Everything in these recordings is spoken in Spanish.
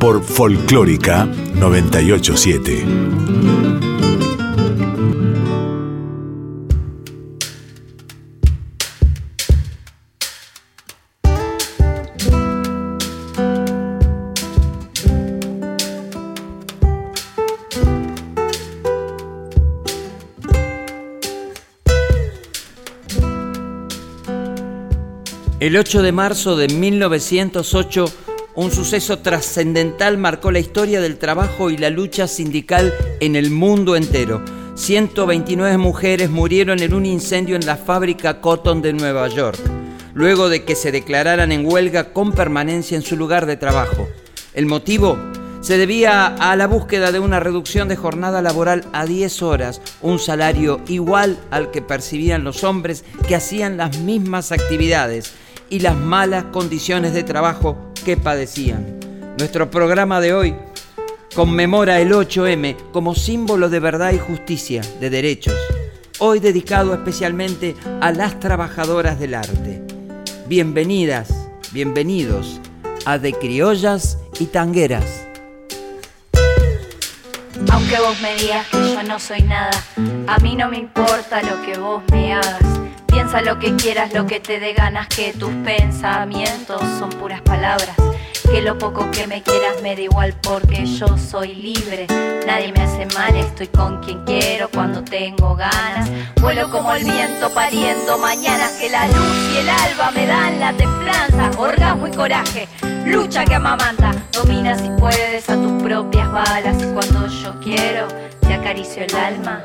Por Folclórica 987. El 8 de marzo de 1908, un suceso trascendental marcó la historia del trabajo y la lucha sindical en el mundo entero. 129 mujeres murieron en un incendio en la fábrica Cotton de Nueva York, luego de que se declararan en huelga con permanencia en su lugar de trabajo. El motivo se debía a la búsqueda de una reducción de jornada laboral a 10 horas, un salario igual al que percibían los hombres que hacían las mismas actividades y las malas condiciones de trabajo que padecían. Nuestro programa de hoy conmemora el 8M como símbolo de verdad y justicia, de derechos, hoy dedicado especialmente a las trabajadoras del arte. Bienvenidas, bienvenidos a De Criollas y Tangueras. Aunque vos me digas que yo no soy nada, a mí no me importa lo que vos me hagas. Piensa lo que quieras, lo que te dé ganas, que tus pensamientos son puras palabras. Que lo poco que me quieras me da igual porque yo soy libre. Nadie me hace mal, estoy con quien quiero cuando tengo ganas. Vuelo como el viento pariendo mañanas que la luz y el alba me dan la templanza. Orgasmo y coraje, lucha que amamanta. Domina si puedes a tus propias balas. Cuando yo quiero, te acaricio el alma.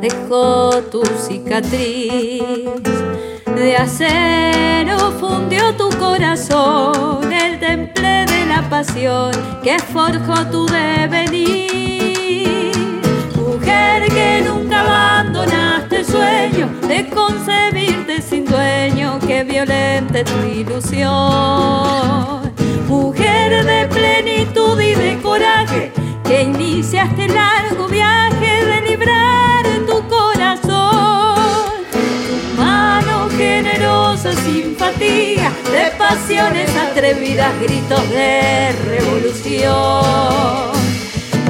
dejó tu cicatriz de acero fundió tu corazón, el temple de la pasión que forjó tu devenir. Mujer que nunca abandonaste el sueño de concebirte sin dueño que violente tu ilusión. Mujer de plenitud y de coraje que iniciaste el largo viaje generosa simpatía, de pasiones atrevidas, gritos de revolución.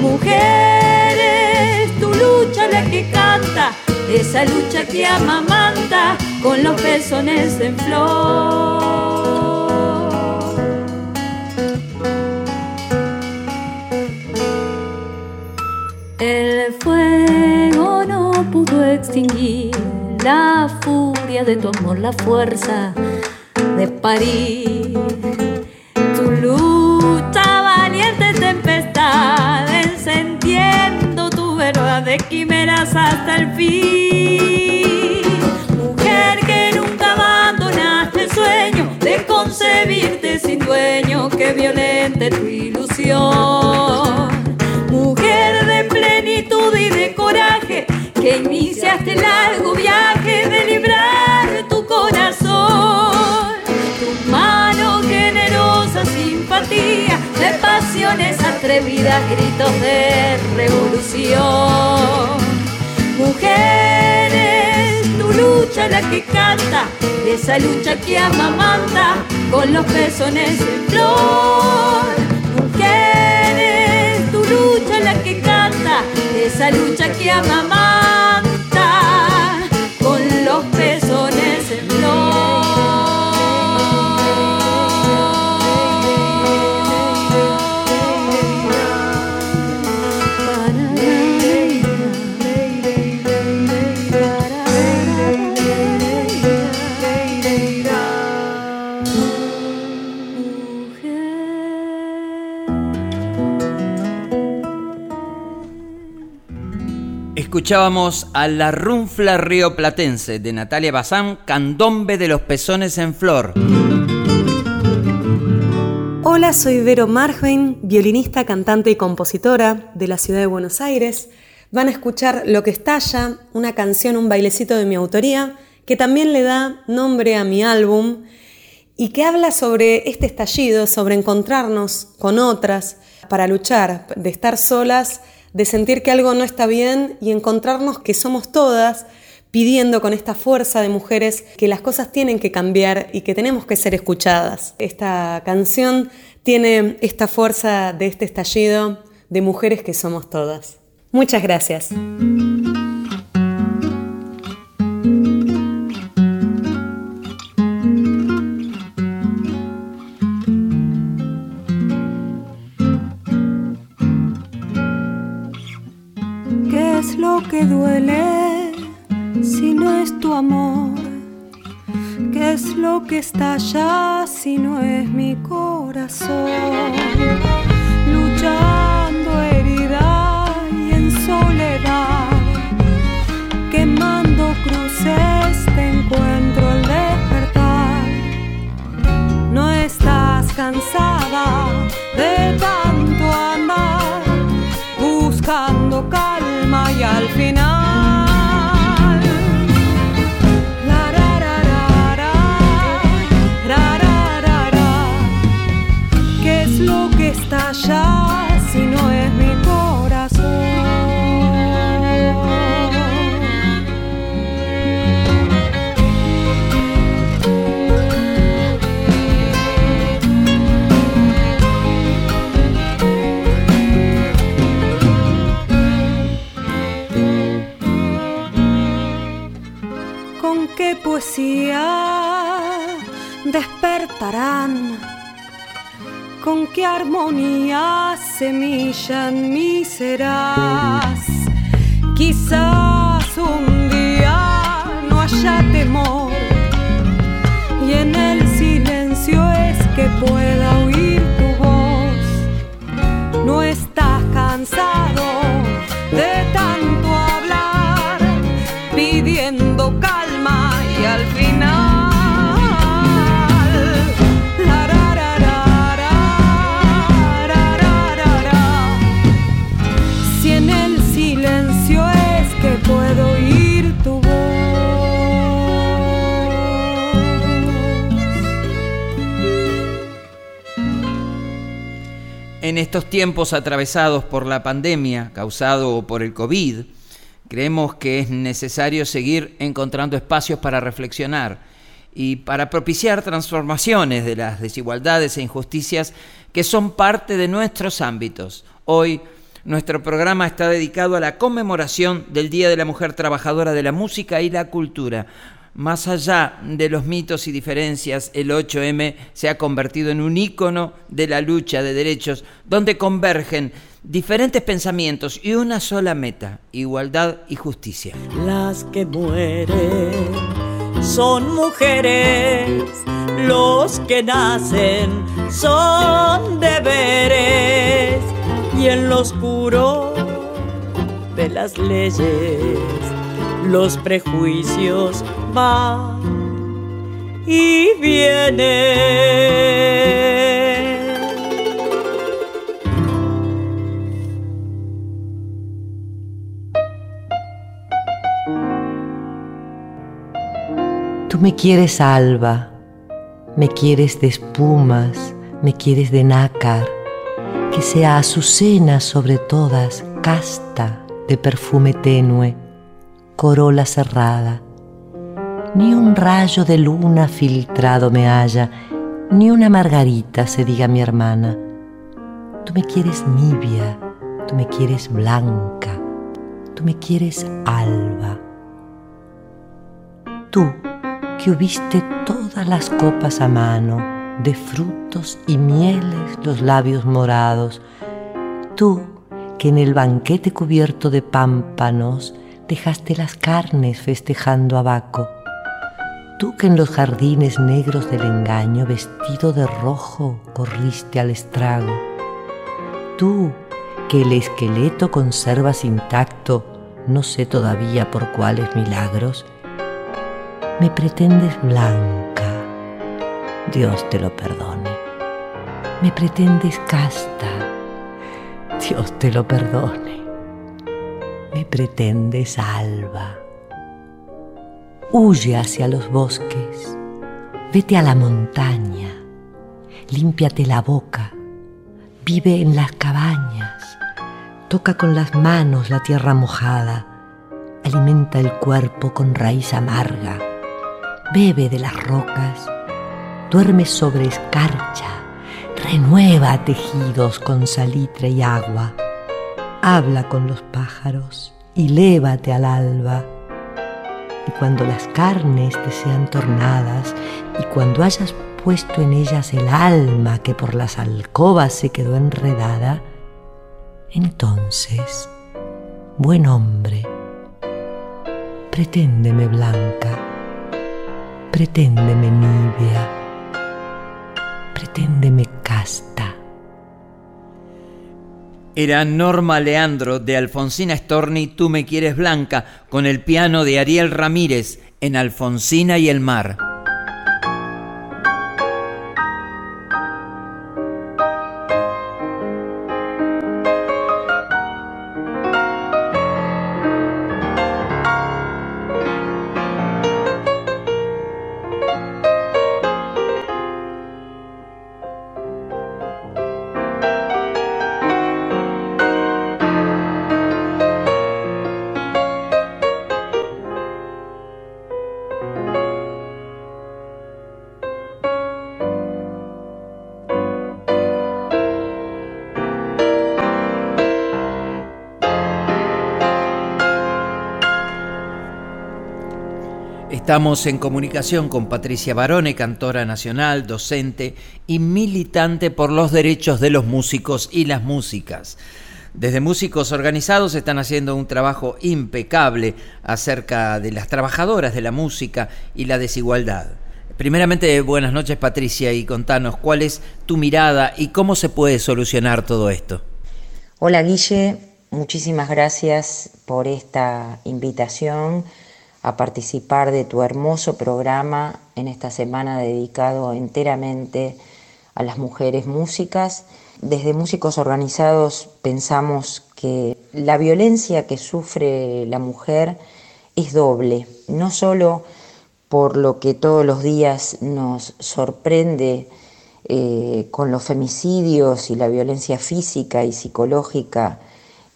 Mujeres, tu lucha la que canta, esa lucha que amamanta con los pezones en flor. El fuego no pudo extinguir la de tu amor, la fuerza de París. Tu lucha valiente tempestad, encendiendo tu verdad de quimeras hasta el fin. Mujer que nunca abandonaste el sueño de concebirte sin dueño que violente tu ilusión. Mujer de plenitud y de coraje que iniciaste el largo viaje pasiones atrevidas, gritos de revolución. Mujeres, tu lucha la que canta, esa lucha que amamanta con los pezones en flor. Mujeres, tu lucha la que canta, esa lucha que amamanta Escuchábamos a la runfla rioplatense de Natalia Bazán, Candombe de los Pezones en Flor. Hola, soy Vero Margvein, violinista, cantante y compositora de la ciudad de Buenos Aires. Van a escuchar Lo que estalla, una canción, un bailecito de mi autoría, que también le da nombre a mi álbum y que habla sobre este estallido, sobre encontrarnos con otras para luchar, de estar solas de sentir que algo no está bien y encontrarnos que somos todas pidiendo con esta fuerza de mujeres que las cosas tienen que cambiar y que tenemos que ser escuchadas. Esta canción tiene esta fuerza de este estallido de mujeres que somos todas. Muchas gracias. Que duele si no es tu amor? ¿Qué es lo que está allá si no es mi corazón? Luchando herida y en soledad, quemando cruces te encuentro al despertar. No estás cansada de tanto andar buscando calma y al final En estos tiempos atravesados por la pandemia causado por el COVID, creemos que es necesario seguir encontrando espacios para reflexionar y para propiciar transformaciones de las desigualdades e injusticias que son parte de nuestros ámbitos. Hoy nuestro programa está dedicado a la conmemoración del Día de la Mujer Trabajadora de la Música y la Cultura. Más allá de los mitos y diferencias, el 8M se ha convertido en un ícono de la lucha de derechos donde convergen diferentes pensamientos y una sola meta, igualdad y justicia. Las que mueren son mujeres, los que nacen son deberes y en lo oscuro de las leyes los prejuicios van y vienen. Tú me quieres alba, me quieres de espumas, me quieres de nácar, que sea azucena sobre todas, casta de perfume tenue, corola cerrada. Ni un rayo de luna filtrado me haya, ni una margarita se diga mi hermana. Tú me quieres nibia, tú me quieres blanca, tú me quieres alba. Tú que hubiste todas las copas a mano, de frutos y mieles los labios morados, tú que en el banquete cubierto de pámpanos dejaste las carnes festejando a Baco, tú que en los jardines negros del engaño vestido de rojo corriste al estrago, tú que el esqueleto conservas intacto no sé todavía por cuáles milagros, me pretendes blanca, Dios te lo perdone. Me pretendes casta, Dios te lo perdone. Me pretendes alba. Huye hacia los bosques, vete a la montaña, límpiate la boca, vive en las cabañas, toca con las manos la tierra mojada, alimenta el cuerpo con raíz amarga, bebe de las rocas, duerme sobre escarcha, renueva tejidos con salitre y agua, habla con los pájaros y lévate al alba y cuando las carnes te sean tornadas y cuando hayas puesto en ellas el alma que por las alcobas se quedó enredada, entonces, buen hombre, preténdeme blanca, preténdeme nibia, preténdeme casta. Era Norma Leandro de Alfonsina Storni, Tú me quieres blanca, con el piano de Ariel Ramírez en Alfonsina y el mar. Estamos en comunicación con Patricia Barone, cantora nacional, docente y militante por los derechos de los músicos y las músicas. Desde Músicos Organizados están haciendo un trabajo impecable acerca de las trabajadoras de la música y la desigualdad. Primeramente, buenas noches Patricia y contanos cuál es tu mirada y cómo se puede solucionar todo esto. Hola Guille, muchísimas gracias por esta invitación a participar de tu hermoso programa en esta semana dedicado enteramente a las mujeres músicas. Desde Músicos Organizados pensamos que la violencia que sufre la mujer es doble, no solo por lo que todos los días nos sorprende eh, con los femicidios y la violencia física y psicológica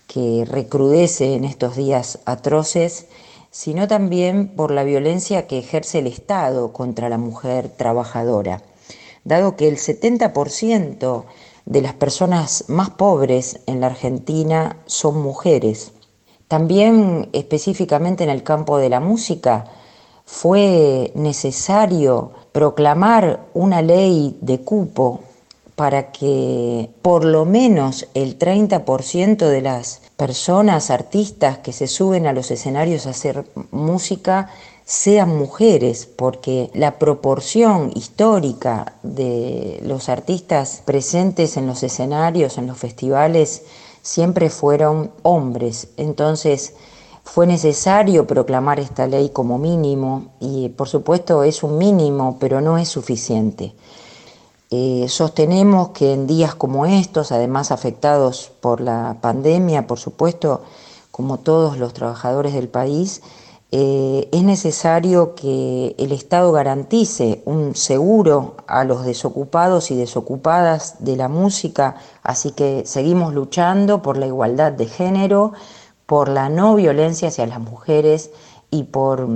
que recrudece en estos días atroces, sino también por la violencia que ejerce el Estado contra la mujer trabajadora, dado que el 70% de las personas más pobres en la Argentina son mujeres. También específicamente en el campo de la música fue necesario proclamar una ley de cupo para que por lo menos el 30% de las personas, artistas que se suben a los escenarios a hacer música sean mujeres, porque la proporción histórica de los artistas presentes en los escenarios, en los festivales, siempre fueron hombres. Entonces fue necesario proclamar esta ley como mínimo y por supuesto es un mínimo, pero no es suficiente. Eh, sostenemos que en días como estos, además afectados por la pandemia, por supuesto, como todos los trabajadores del país, eh, es necesario que el Estado garantice un seguro a los desocupados y desocupadas de la música, así que seguimos luchando por la igualdad de género, por la no violencia hacia las mujeres y por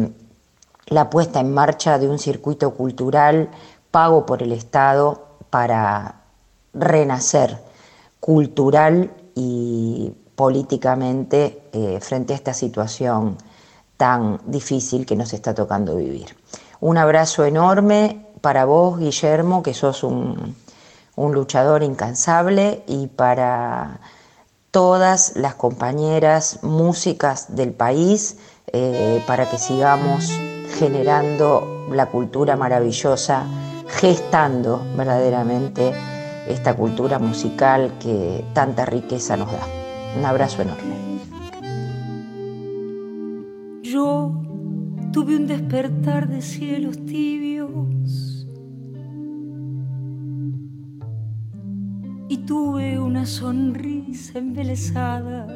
la puesta en marcha de un circuito cultural pago por el Estado para renacer cultural y políticamente eh, frente a esta situación tan difícil que nos está tocando vivir. Un abrazo enorme para vos, Guillermo, que sos un, luchador incansable, y para todas las compañeras músicas del país, eh, para que sigamos generando la cultura maravillosa gestando verdaderamente esta cultura musical que tanta riqueza nos da. Un abrazo enorme. Yo tuve un despertar de cielos tibios y tuve una sonrisa embelesada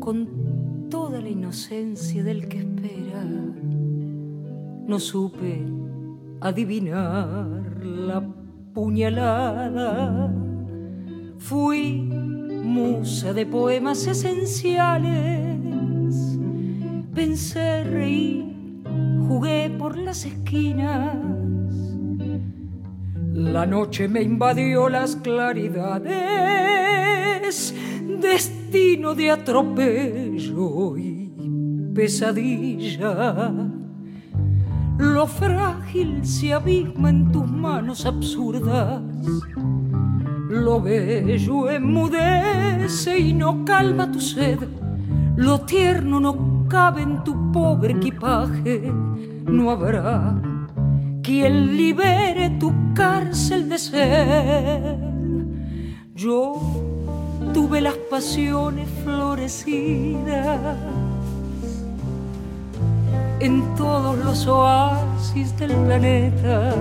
con toda la inocencia del que espera. No supe adivinar la puñalada. Fui musa de poemas esenciales. Pensé, reí, jugué por las esquinas. La noche me invadió las claridades, destino de atropello y pesadilla lo frágil se abisma en tus manos absurdas. Lo bello enmudece y no calma tu sed. Lo tierno no cabe en tu pobre equipaje. No habrá quien libere tu cárcel de ser. Yo tuve las pasiones florecidas en todos los oasis del planeta.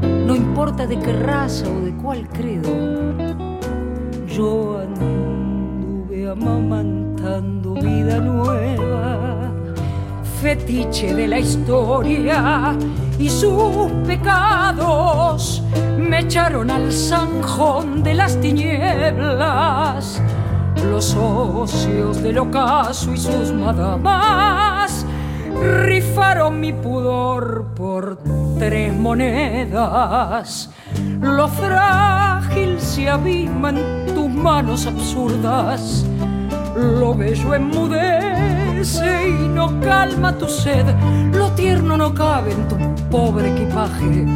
No importa de qué raza o de cuál credo, yo anduve amamantando vida nueva, fetiche de la historia y sus pecados me echaron al zanjón de las tinieblas los socios del ocaso y sus madamas rifaron mi pudor por tres monedas. Lo frágil se abisma en tus manos absurdas. Lo bello enmudece y no calma tu sed. Lo tierno no cabe en tu pobre equipaje.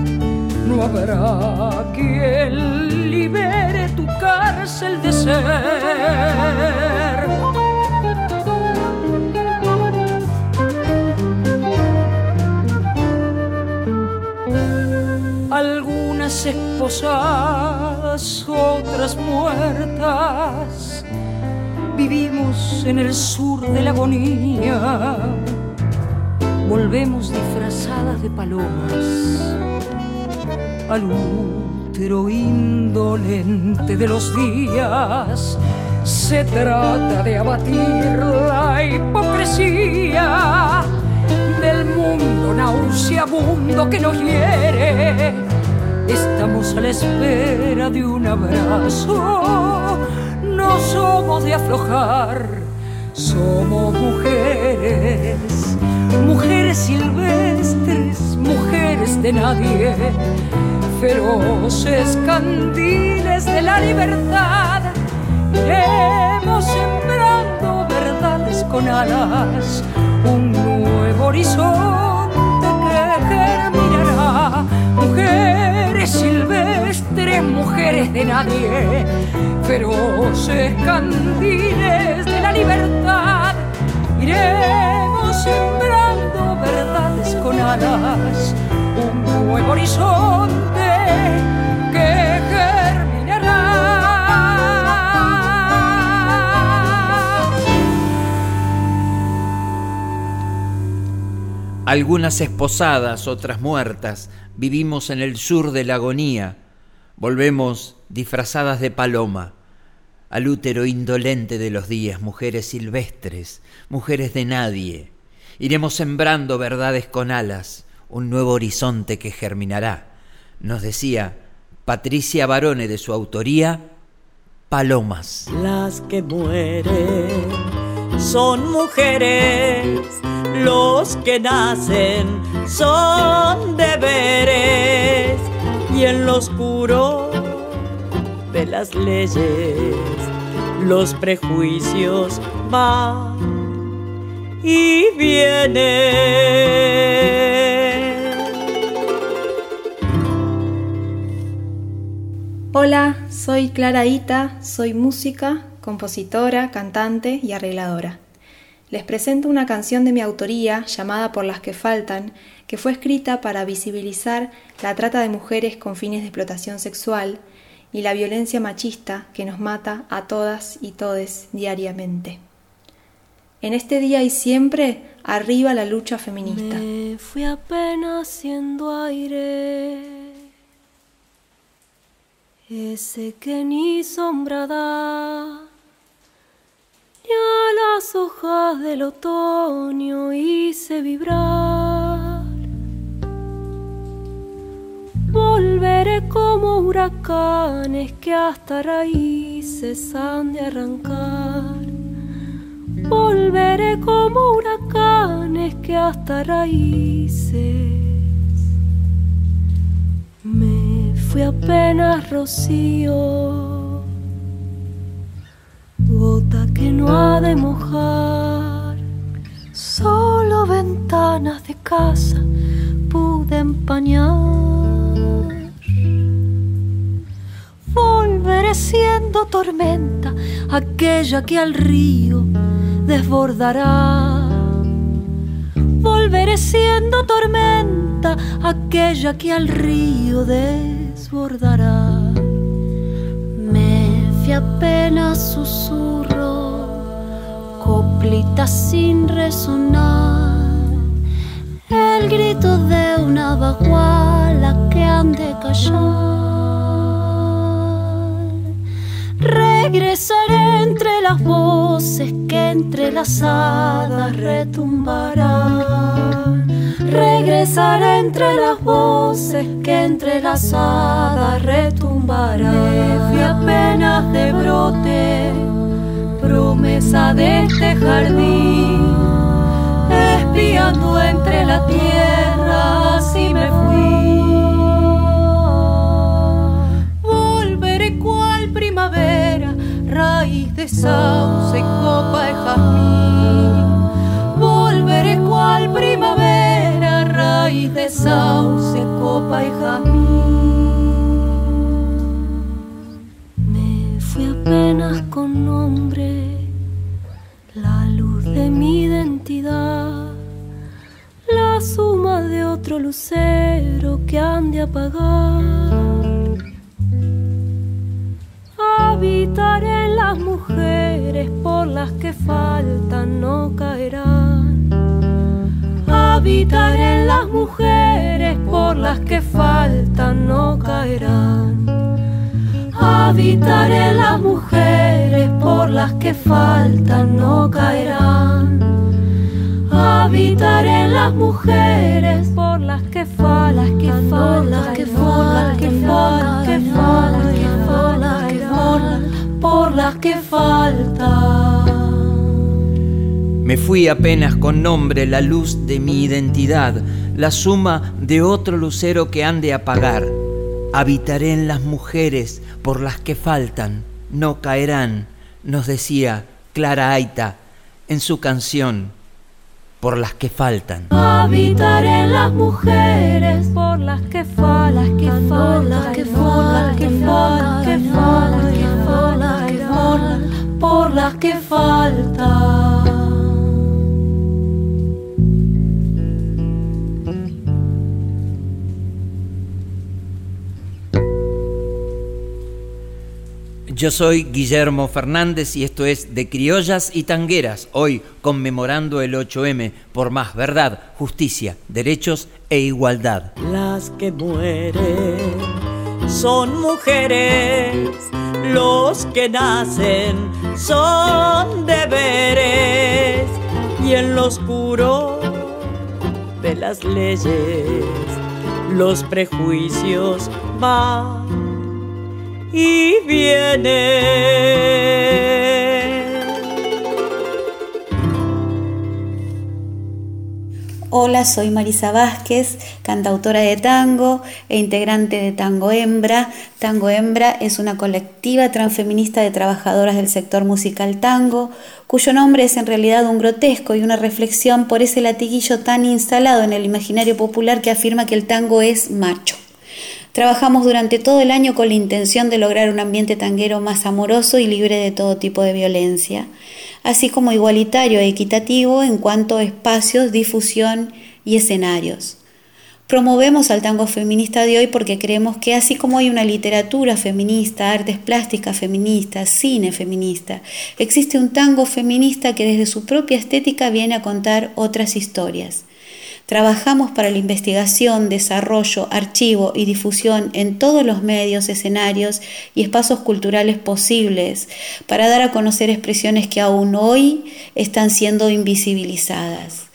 No habrá quien libere tu cárcel de ser. Algunas esposadas, otras muertas, vivimos en el sur de la agonía, volvemos disfrazadas de palomas al útero indolente de los días. Se trata de abatir la hipocresía del mundo nauseabundo que nos hiere. Estamos a la espera de un abrazo, no somos de aflojar, somos mujeres, mujeres silvestres, mujeres de nadie. Feroces candiles de la libertad, iremos sembrando verdades con alas, un nuevo horizonte. Mujeres silvestres, mujeres de nadie, feroces candiles de la libertad, iremos sembrando verdades con alas, un nuevo horizonte Algunas esposadas, otras muertas, vivimos en el sur de la agonía, volvemos disfrazadas de paloma, al útero indolente de los días, mujeres silvestres, mujeres de nadie. Iremos sembrando verdades con alas, un nuevo horizonte que germinará nos decía Patricia Barone de su autoría, Palomas. Las que mueren son mujeres, los que nacen son deberes y en lo oscuro de las leyes los prejuicios van y vienen. Hola, soy Clara Ita, soy música, compositora, cantante y arregladora. Les presento una canción de mi autoría llamada Por las que faltan, que fue escrita para visibilizar la trata de mujeres con fines de explotación sexual y la violencia machista que nos mata a todas y todes diariamente. En este día y siempre, arriba la lucha feminista. Me fui apenas siendo aire, ese que ni sombra da, ni a las hojas del otoño hice vibrar. Volveré como huracanes que hasta raíces han de arrancar Volveré como huracanes que hasta raíces. Me fui apenas rocío, gota que no ha de mojar. Solo ventanas de casa pude empañar. Volveré siendo tormenta, aquella que al río desbordará. Volveré siendo tormenta aquella que al río desbordará. Apenas susurro, coplita sin resonar. El grito de una baguala que han de callar. Regresaré entre las voces que entrelazadas retumbarán. Regresaré entre las voces que entrelazadas retumbarán. Me fui apenas de brote, promesa de este jardín, espiando entre la tierra, así me fui. raíz de sauce, copa de jazmín. Volveré cual primavera, raíz de sauce, copa y jazmín. Me fui apenas con nombre, la luz de mi identidad, la suma de otro lucero que han de apagar Habitaré en las mujeres por las que faltan, no caerán. Habitaré en las mujeres por las que faltan, no caerán. Habitaré en las mujeres por las que faltan, no caerán. Habitaré en las mujeres por las que faltan, que faltan, que faltan, que faltan, que faltan, que faltan por las que faltan. Me fui apenas con nombre la luz de mi identidad, la suma de otro lucero que han de apagar. Habitaré en las mujeres por las que faltan, no caerán, nos decía Clara Aita en su canción por las que faltan. Habitaré en las mujeres por las que faltan, que que faltan, que faltan, que faltan, que faltan, por las que faltan. Yo soy Guillermo Fernández y esto es De Criollas y Tangueras, hoy conmemorando el 8M por más verdad, justicia, derechos e igualdad. Las que mueren son mujeres, los que nacen son deberes y en lo oscuro de las leyes los prejuicios van y viene. Hola, soy Marisa Vázquez, cantautora de tango e integrante de Tango Hembra. Tango Hembra es una colectiva transfeminista de trabajadoras del sector musical tango, cuyo nombre es en realidad un grotesco y una reflexión por ese latiguillo tan instalado en el imaginario popular que afirma que el tango es macho. Trabajamos durante todo el año con la intención de lograr un ambiente tanguero más amoroso y libre de todo tipo de violencia, así como igualitario e equitativo en cuanto a espacios, difusión y escenarios. Promovemos al tango feminista de hoy porque creemos que así como hay una literatura feminista, artes plásticas feministas, cine feminista, existe un tango feminista que desde su propia estética viene a contar otras historias. Trabajamos para la investigación, desarrollo, archivo y difusión en todos los medios, escenarios y espacios culturales posibles para dar a conocer expresiones que aún hoy están siendo invisibilizadas.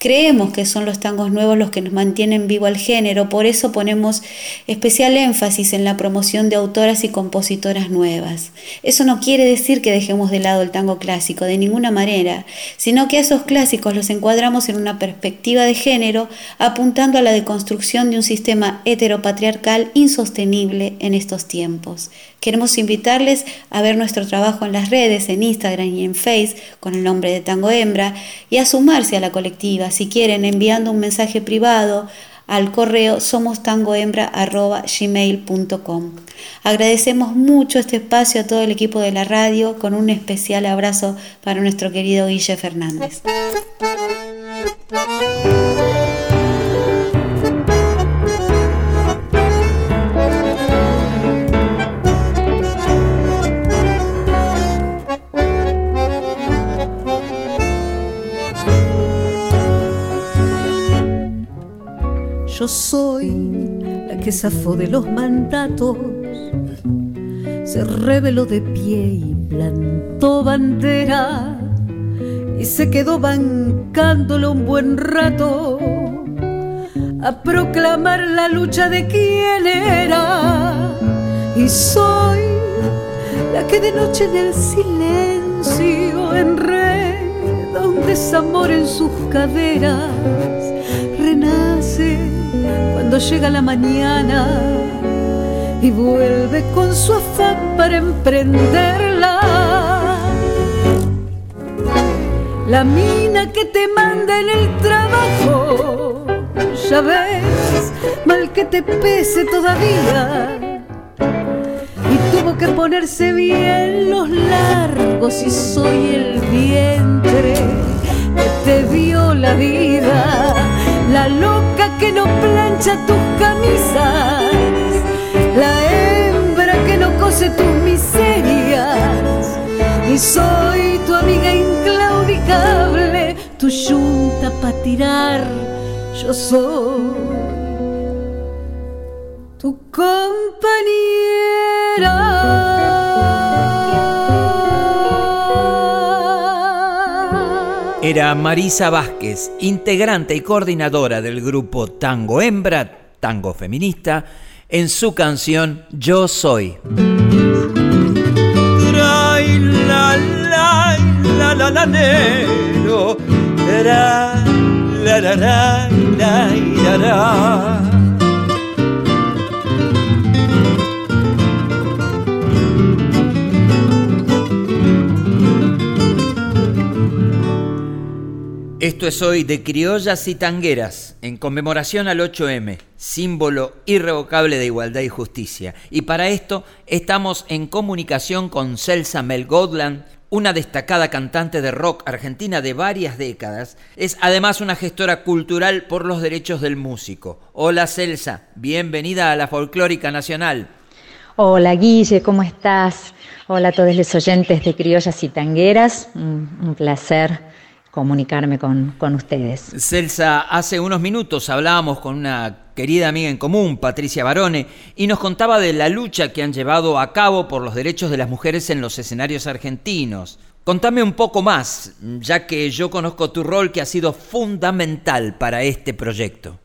Creemos que son los tangos nuevos los que nos mantienen vivo al género, por eso ponemos especial énfasis en la promoción de autoras y compositoras nuevas. Eso no quiere decir que dejemos de lado el tango clásico, de ninguna manera, sino que a esos clásicos los encuadramos en una perspectiva de género, apuntando a la deconstrucción de un sistema heteropatriarcal insostenible en estos tiempos. Queremos invitarles a ver nuestro trabajo en las redes, en Instagram y en Face, con el nombre de Tango Hembra, y a sumarse a la colectiva, si quieren, enviando un mensaje privado al correo somostangohembra.gmail.com. Agradecemos mucho este espacio a todo el equipo de la radio, con un especial abrazo para nuestro querido Guille Fernández. Yo soy la que zafó de los mandatos, se reveló de pie y plantó bandera y se quedó bancándolo un buen rato a proclamar la lucha de quién era. Y soy la que de noche en el silencio enreda un desamor en sus caderas, cuando llega la mañana y vuelve con su afán para emprenderla. La mina que te manda en el trabajo, ya ves, mal que te pese todavía. Y tuvo que ponerse bien los largos y soy el vientre que te dio la vida la loca que no plancha tus camisas, la hembra que no cose tus miserias. Y soy tu amiga inclaudicable, tu yunta para tirar, yo soy tu compañera. Era Marisa Vázquez, integrante y coordinadora del grupo Tango Hembra, tango feminista, en su canción Yo Soy. Esto es hoy de Criollas y Tangueras, en conmemoración al 8M, símbolo irrevocable de igualdad y justicia. Y para esto estamos en comunicación con Celsa Mel Godland, una destacada cantante de rock argentina de varias décadas. Es además una gestora cultural por los derechos del músico. Hola Celsa, bienvenida a la Folclórica Nacional. Hola Guille, ¿cómo estás? Hola a todos los oyentes de Criollas y Tangueras, un, un placer comunicarme con, con, ustedes. Celsa, hace unos minutos hablábamos con una querida amiga en común, Patricia Barone, y nos contaba de la lucha que han llevado a cabo por los derechos de las mujeres en los escenarios argentinos. Contame un poco más, ya que yo conozco tu rol que ha sido fundamental para este proyecto.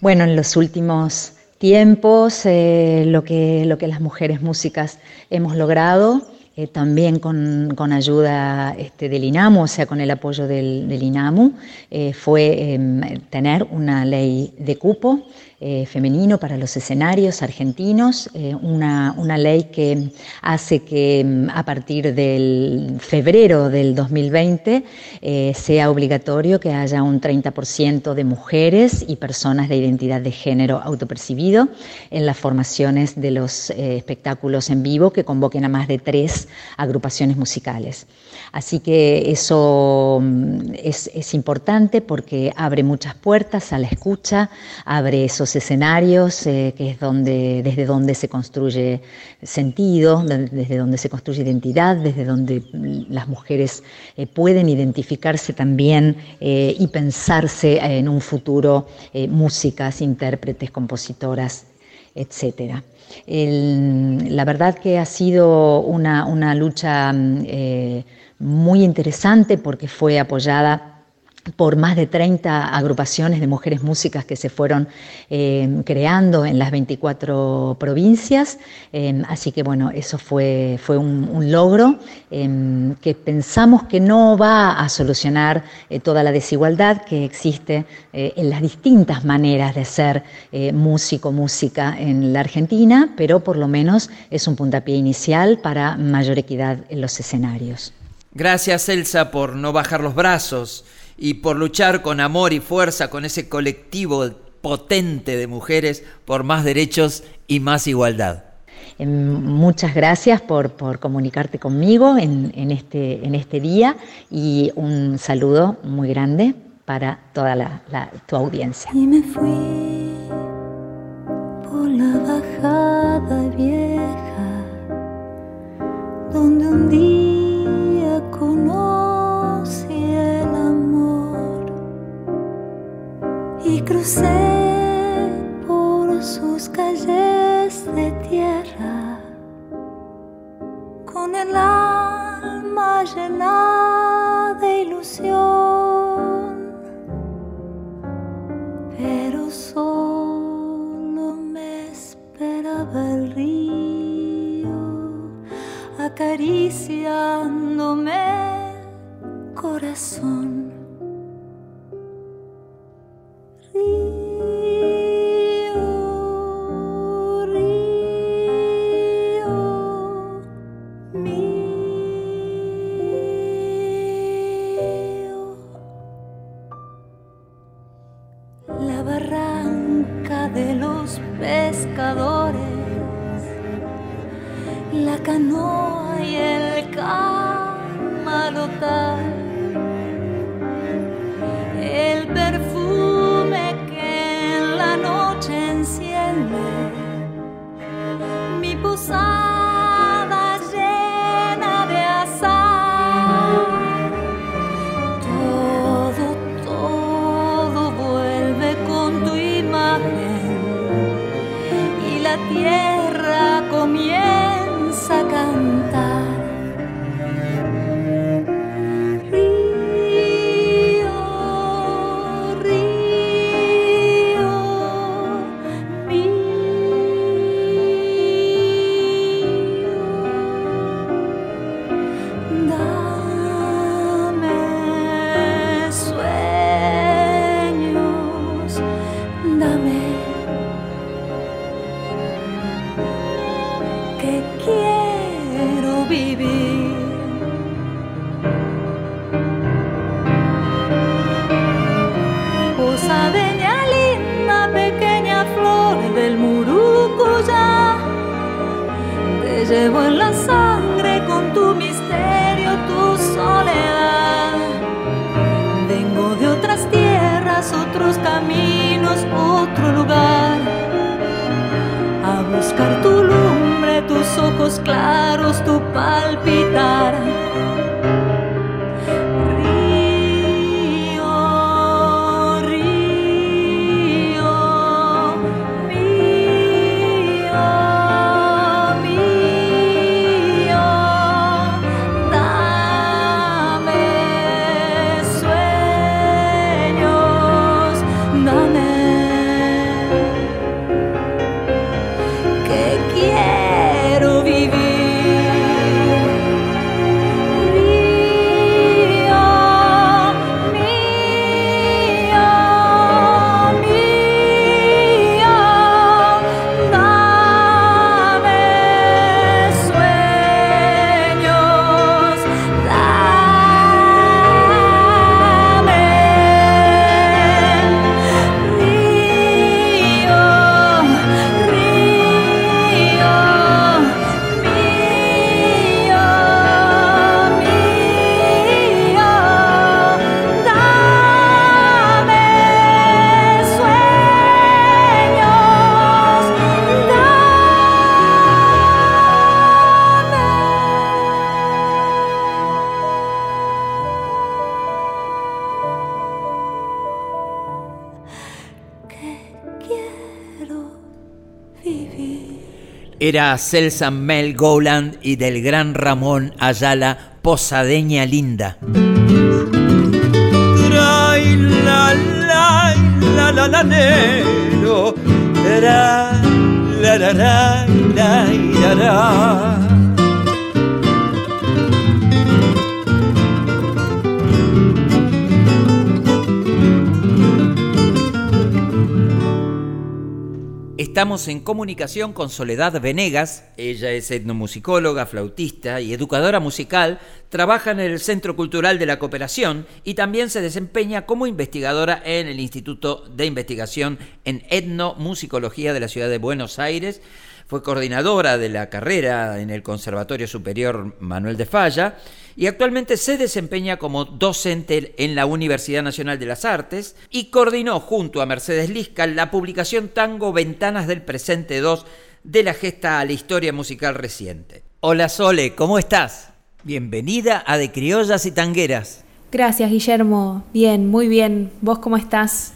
Bueno, en los últimos tiempos, eh, lo, que, lo que las mujeres músicas hemos logrado eh, también con, ayuda este, del INAMU, o sea, con el apoyo del, INAMU, eh, fue eh, tener una ley de cupo eh, femenino para los escenarios argentinos, una, una, ley que hace que mm, a partir del febrero del 2020 eh, sea obligatorio que haya un 30% de mujeres y personas de identidad de género autopercibido en las formaciones de los espectáculos en vivo que convoquen a más de tres agrupaciones musicales. Así que eso mm, es, importante porque abre muchas puertas a la escucha, abre esos escenarios eh, que es desde donde se construye sentido, desde donde se construye identidad, desde donde mm, las mujeres eh, pueden identificarse también eh, y pensarse en un futuro músicas, intérpretes, compositoras, la verdad que ha sido una, lucha mm, muy interesante porque fue apoyada por más de 30 agrupaciones de mujeres músicas que se fueron eh, creando en las 24 provincias. Eh, así que bueno, eso fue, fue un, logro eh, que pensamos que no va a solucionar toda la desigualdad que existe en las distintas maneras de ser músico, música en la Argentina, pero por lo menos es un puntapié inicial para mayor equidad en los escenarios. Gracias Elsa por no bajar los brazos y por luchar con amor y fuerza con ese colectivo potente de mujeres por más derechos y más igualdad. Em, muchas gracias por, comunicarte conmigo en, este, en este día y un saludo muy grande para toda tu audiencia. Y me fui era Celsa Mel Gowland y del gran Ramón Ayala Posadeña Linda. Estamos en comunicación con Soledad Venegas. Ella es etnomusicóloga, flautista y educadora musical. Trabaja en el Centro Cultural de la Cooperación y también se desempeña como investigadora en el Instituto de Investigación en Etnomusicología de la Ciudad de Buenos Aires. Fue coordinadora de la carrera en el Conservatorio Superior Manuel de Falla y actualmente se desempeña como docente en la Universidad Nacional de las Artes y coordinó junto a Mercedes Lisca la publicación Tango Ventanas del Presente 2 de la gesta a la historia musical reciente. Hola Sole, ¿cómo estás? Bienvenida a De Criollas y Tangueras. Gracias Guillermo, bien, muy bien. ¿Vos cómo estás?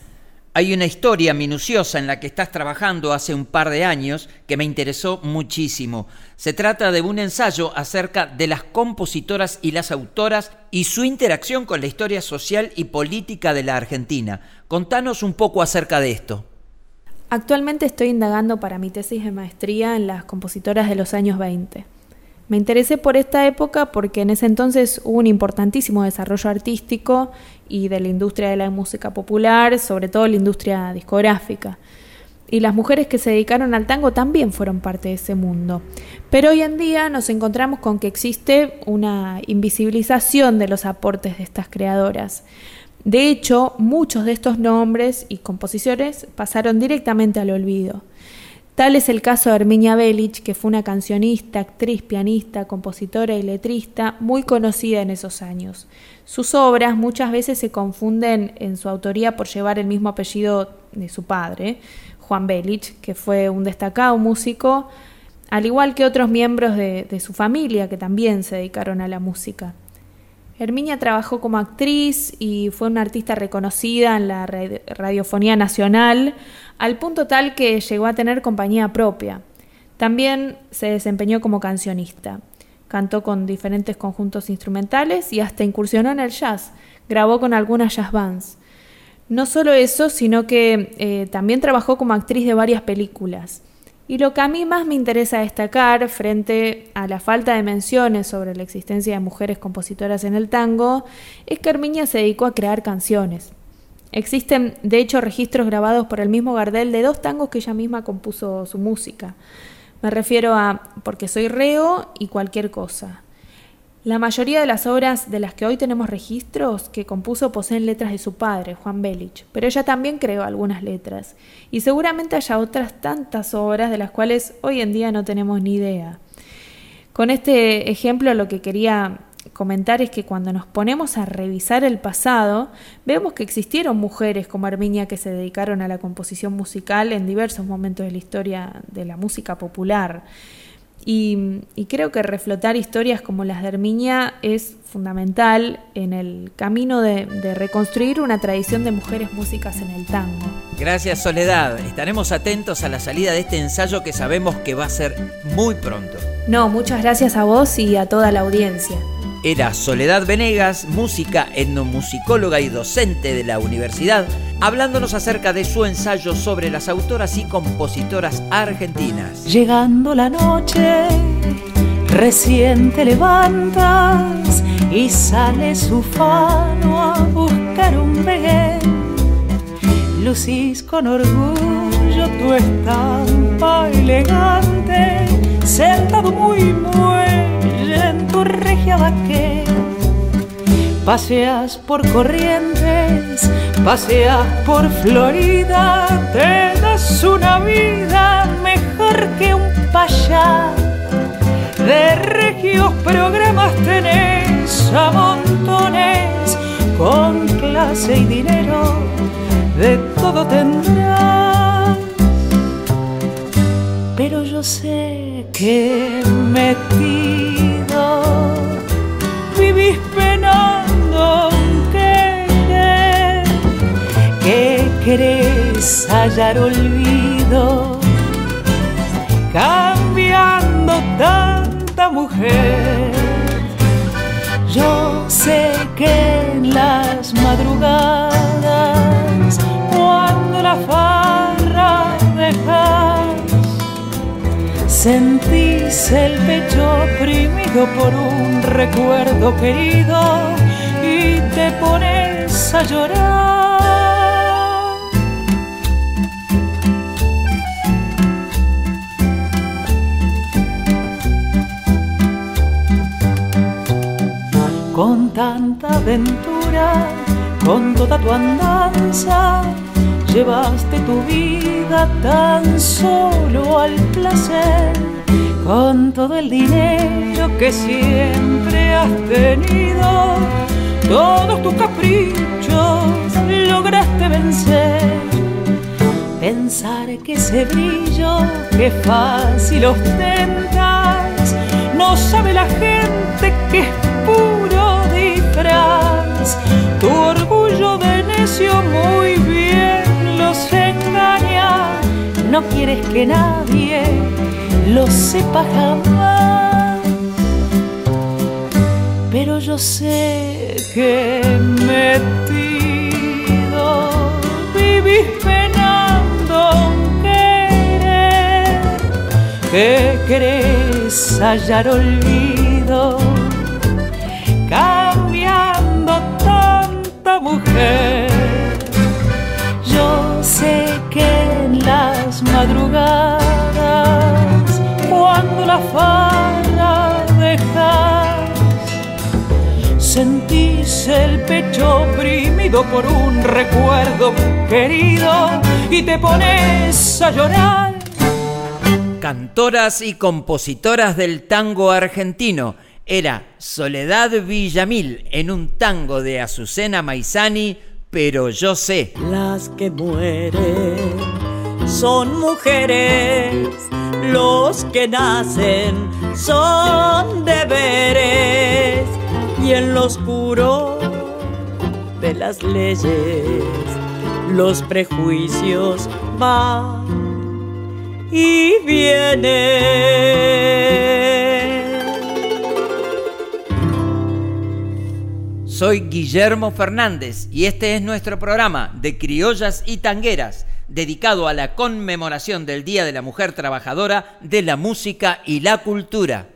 Hay una historia minuciosa en la que estás trabajando hace un par de años que me interesó muchísimo. Se trata de un ensayo acerca de las compositoras y las autoras y su interacción con la historia social y política de la Argentina. Contanos un poco acerca de esto. Actualmente estoy indagando para mi tesis de maestría en las compositoras de los años 20. Me interesé por esta época porque en ese entonces hubo un importantísimo desarrollo artístico y de la industria de la música popular, sobre todo la industria discográfica. Y las mujeres que se dedicaron al tango también fueron parte de ese mundo. Pero hoy en día nos encontramos con que existe una invisibilización de los aportes de estas creadoras. De hecho, muchos de estos nombres y composiciones pasaron directamente al olvido. Tal es el caso de Herminia Belich, que fue una cancionista, actriz, pianista, compositora y letrista muy conocida en esos años. Sus obras muchas veces se confunden en su autoría por llevar el mismo apellido de su padre, Juan Belich, que fue un destacado músico, al igual que otros miembros de, de su familia que también se dedicaron a la música. Herminia trabajó como actriz y fue una artista reconocida en la radiofonía nacional, al punto tal que llegó a tener compañía propia. También se desempeñó como cancionista. Cantó con diferentes conjuntos instrumentales y hasta incursionó en el jazz. Grabó con algunas jazz bands. No solo eso, sino que eh, también trabajó como actriz de varias películas. Y lo que a mí más me interesa destacar frente a la falta de menciones sobre la existencia de mujeres compositoras en el tango es que Herminia se dedicó a crear canciones. Existen, de hecho, registros grabados por el mismo Gardel de dos tangos que ella misma compuso su música. Me refiero a Porque soy reo y cualquier cosa. La mayoría de las obras de las que hoy tenemos registros que compuso poseen letras de su padre, Juan Belich, pero ella también creó algunas letras, y seguramente haya otras tantas obras de las cuales hoy en día no tenemos ni idea. Con este ejemplo lo que quería comentar es que cuando nos ponemos a revisar el pasado, vemos que existieron mujeres como Arminia que se dedicaron a la composición musical en diversos momentos de la historia de la música popular. Y, creo que reflotar historias como las de Herminia es fundamental en el camino de, de, reconstruir una tradición de mujeres músicas en el tango. Gracias Soledad, estaremos atentos a la salida de este ensayo que sabemos que va a ser muy pronto. No, muchas gracias a vos y a toda la audiencia era Soledad Venegas, música, etnomusicóloga y docente de la universidad, hablándonos acerca de su ensayo sobre las autoras y compositoras argentinas. Llegando la noche, recién te levantas y sales ufano a buscar un bebé. Lucís con orgullo tu estampa elegante, sentado muy muy en tu regia vaque. Paseas por corrientes, paseas por Florida, te das una vida mejor que un payá. De regios programas tenés a montones, con clase y dinero, de todo tendrás. Pero yo sé que metí vivís penando que, que querés hallar olvido. Cambia cambiando mujer. Yo sé que en las madrugadas, cuando la farra dejas, sentís el pecho oprimido por un recuerdo querido y te pones a llorar. Con tanta aventura, con toda tu andanza, llevaste tu vida tan solo al placer, con todo el dinero que siempre has tenido, todos tus caprichos lograste vencer. Pensar que ese brillo que fácil ostentas, no sabe la gente que es puro Tu orgullo de necio muy bien los engaña. No quieres que nadie lo sepa jamás. Pero yo sé que metido vivís penando que querés hallar olvido mujer. Yo sé que en las madrugadas, cuando la farra dejas, sentís el pecho oprimido por un recuerdo querido y te pones a llorar. Cantoras y compositoras del tango argentino era Soledad Villamil en un tango de Azucena Maizani, pero yo sé. Las que mueren son mujeres, los que nacen son deberes y en lo oscuro de las leyes los prejuicios van y vienen. Soy Guillermo Fernández y este es nuestro programa de criollas y tangueras dedicado a la conmemoración del Día de la Mujer Trabajadora de la Música y la Cultura.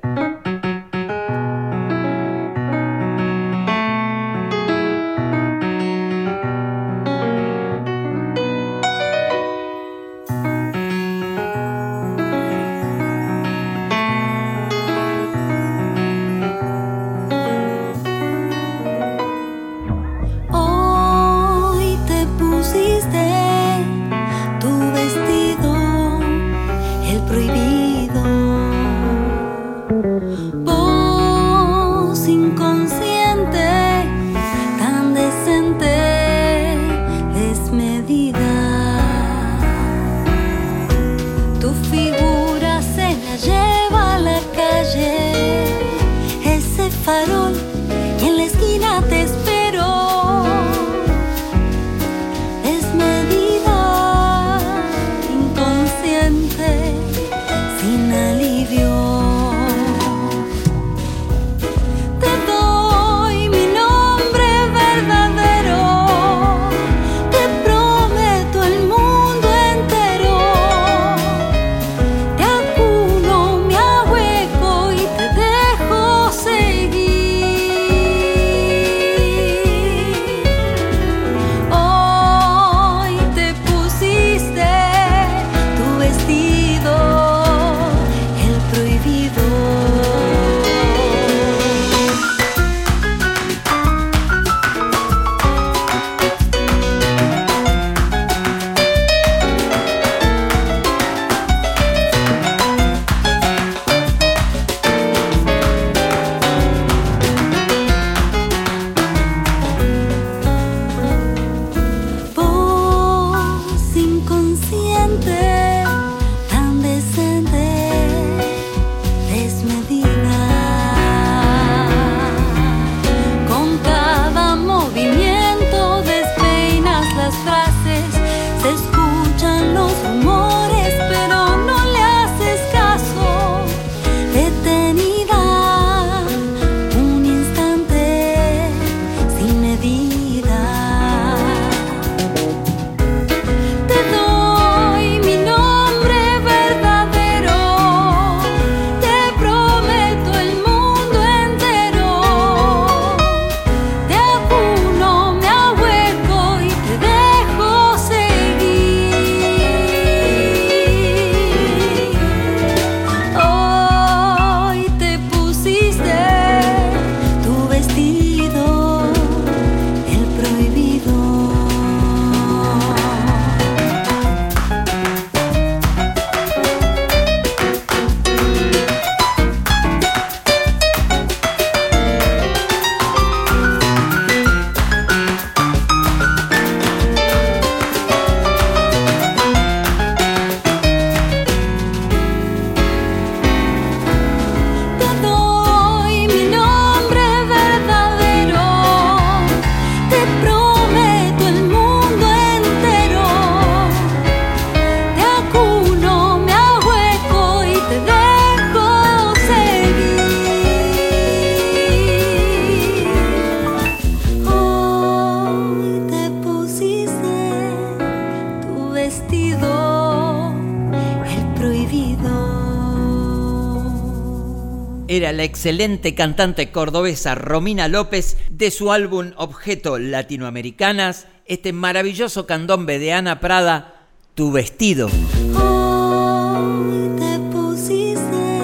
Excelente cantante cordobesa Romina López de su álbum Objeto Latinoamericanas, este maravilloso candombe de Ana Prada, Tu vestido. Hoy te pusiste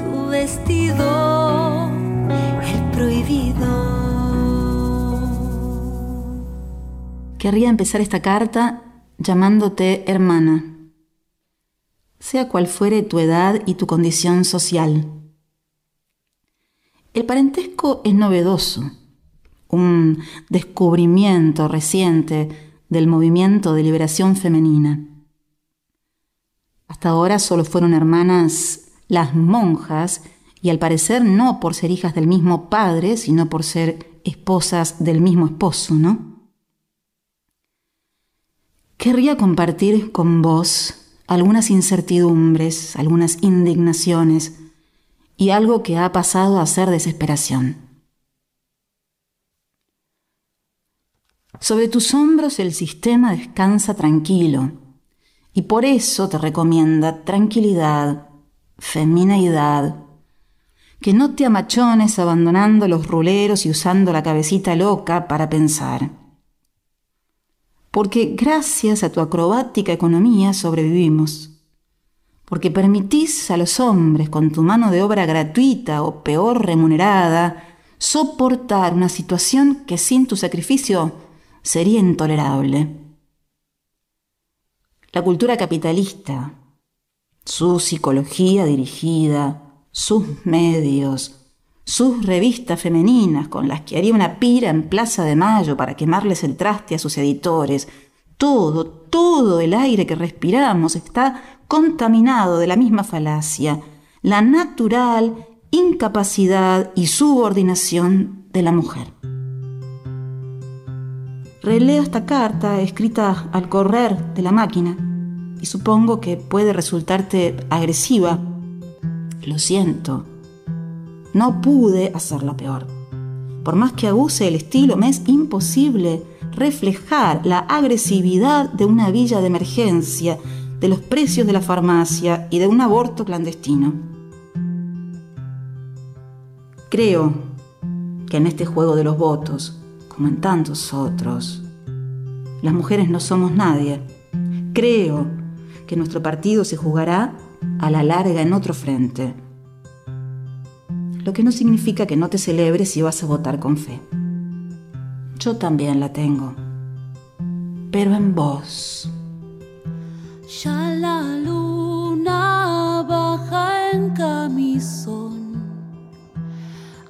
tu vestido, el prohibido. Querría empezar esta carta llamándote hermana, sea cual fuere tu edad y tu condición social. El parentesco es novedoso, un descubrimiento reciente del movimiento de liberación femenina. Hasta ahora solo fueron hermanas las monjas y al parecer no por ser hijas del mismo padre, sino por ser esposas del mismo esposo, ¿no? Querría compartir con vos algunas incertidumbres, algunas indignaciones y algo que ha pasado a ser desesperación. Sobre tus hombros el sistema descansa tranquilo y por eso te recomienda tranquilidad, femineidad, que no te amachones abandonando los ruleros y usando la cabecita loca para pensar porque gracias a tu acrobática economía sobrevivimos, porque permitís a los hombres con tu mano de obra gratuita o peor remunerada soportar una situación que sin tu sacrificio sería intolerable. La cultura capitalista, su psicología dirigida, sus medios, sus revistas femeninas con las que haría una pira en Plaza de Mayo para quemarles el traste a sus editores. Todo, todo el aire que respiramos está contaminado de la misma falacia, la natural incapacidad y subordinación de la mujer. Releo esta carta escrita al correr de la máquina y supongo que puede resultarte agresiva. Lo siento, no pude hacerlo peor. Por más que abuse el estilo, me es imposible reflejar la agresividad de una villa de emergencia, de los precios de la farmacia y de un aborto clandestino. Creo que en este juego de los votos, como en tantos otros, las mujeres no somos nadie. Creo que nuestro partido se jugará a la larga en otro frente lo que no significa que no te celebres si vas a votar con fe. Yo también la tengo, pero en vos. Ya la luna baja en camisón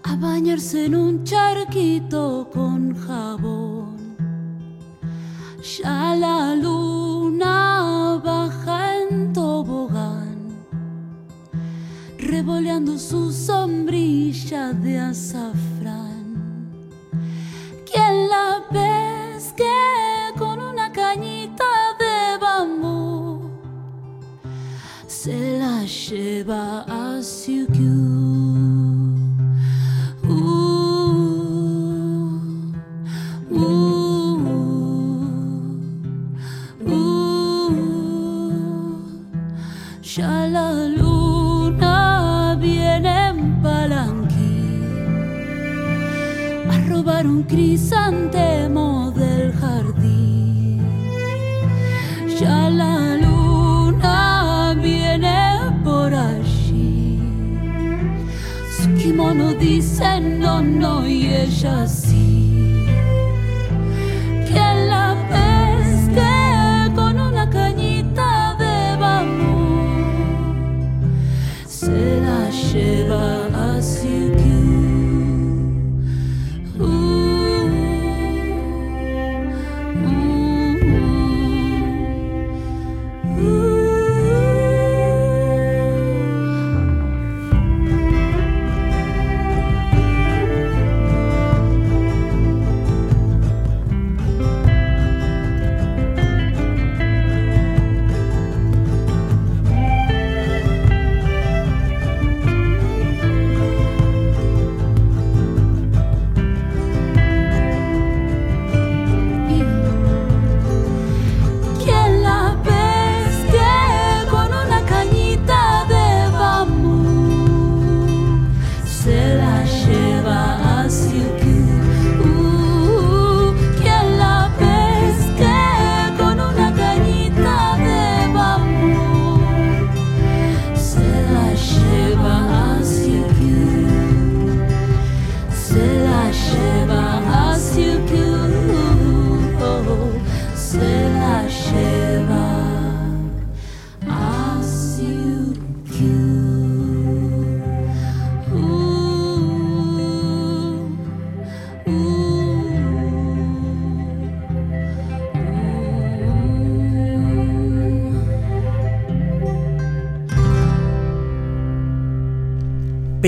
a bañarse en un charquito con jabón. Ya la luna baja en tobogán revoleando su sombrilla de azafrán. ¿Quién la pesque Se la lleva a ya la luna viene en palanquí a robar un crisantemo del jardín. Kimono dice no,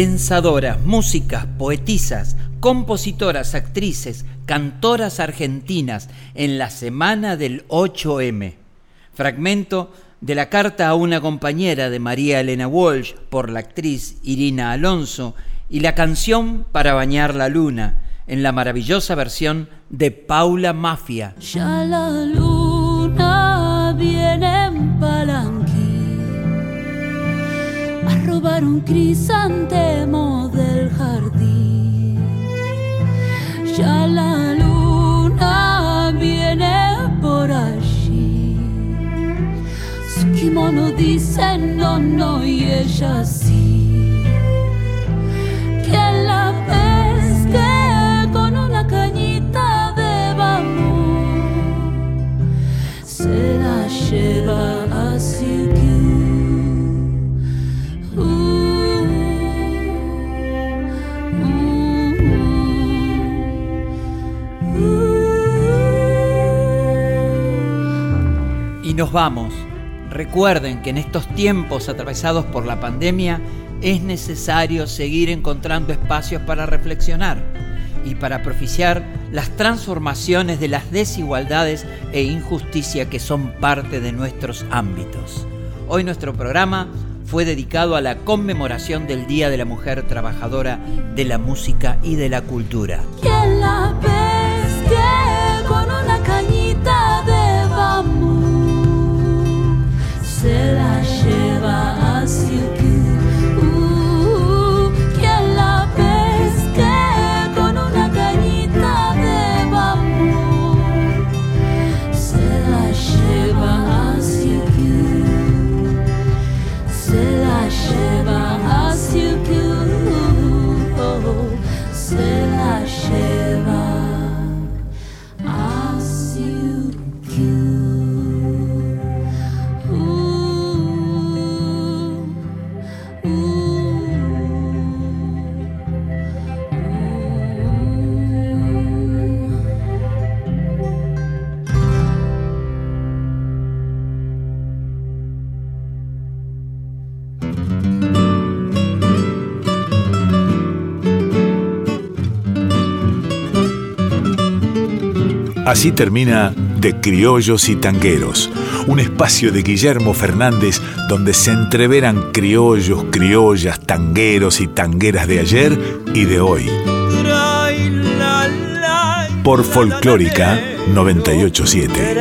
pensadoras, músicas, poetisas, compositoras, actrices, cantoras argentinas en la semana del 8M. Fragmento de la carta a una compañera de María Elena Walsh por la actriz Irina Alonso y la canción Para bañar la luna en la maravillosa versión de Paula Mafia. Ya la robar un crisantemo del jardín. Ya la luna viene por allí. Su kimono dice no, no y ella sí. Que la pesque con una cañita de bambú. Se la lleva Y nos vamos. Recuerden que en estos tiempos atravesados por la pandemia es necesario seguir encontrando espacios para reflexionar y para propiciar las transformaciones de las desigualdades e injusticia que son parte de nuestros ámbitos. Hoy nuestro programa fue dedicado a la conmemoración del Día de la Mujer Trabajadora de la Música y de la Cultura. Se Así termina De Criollos y Tangueros, un espacio de Guillermo Fernández donde se entreveran criollos, criollas, tangueros y tangueras de ayer y de hoy. Por Folclórica 987.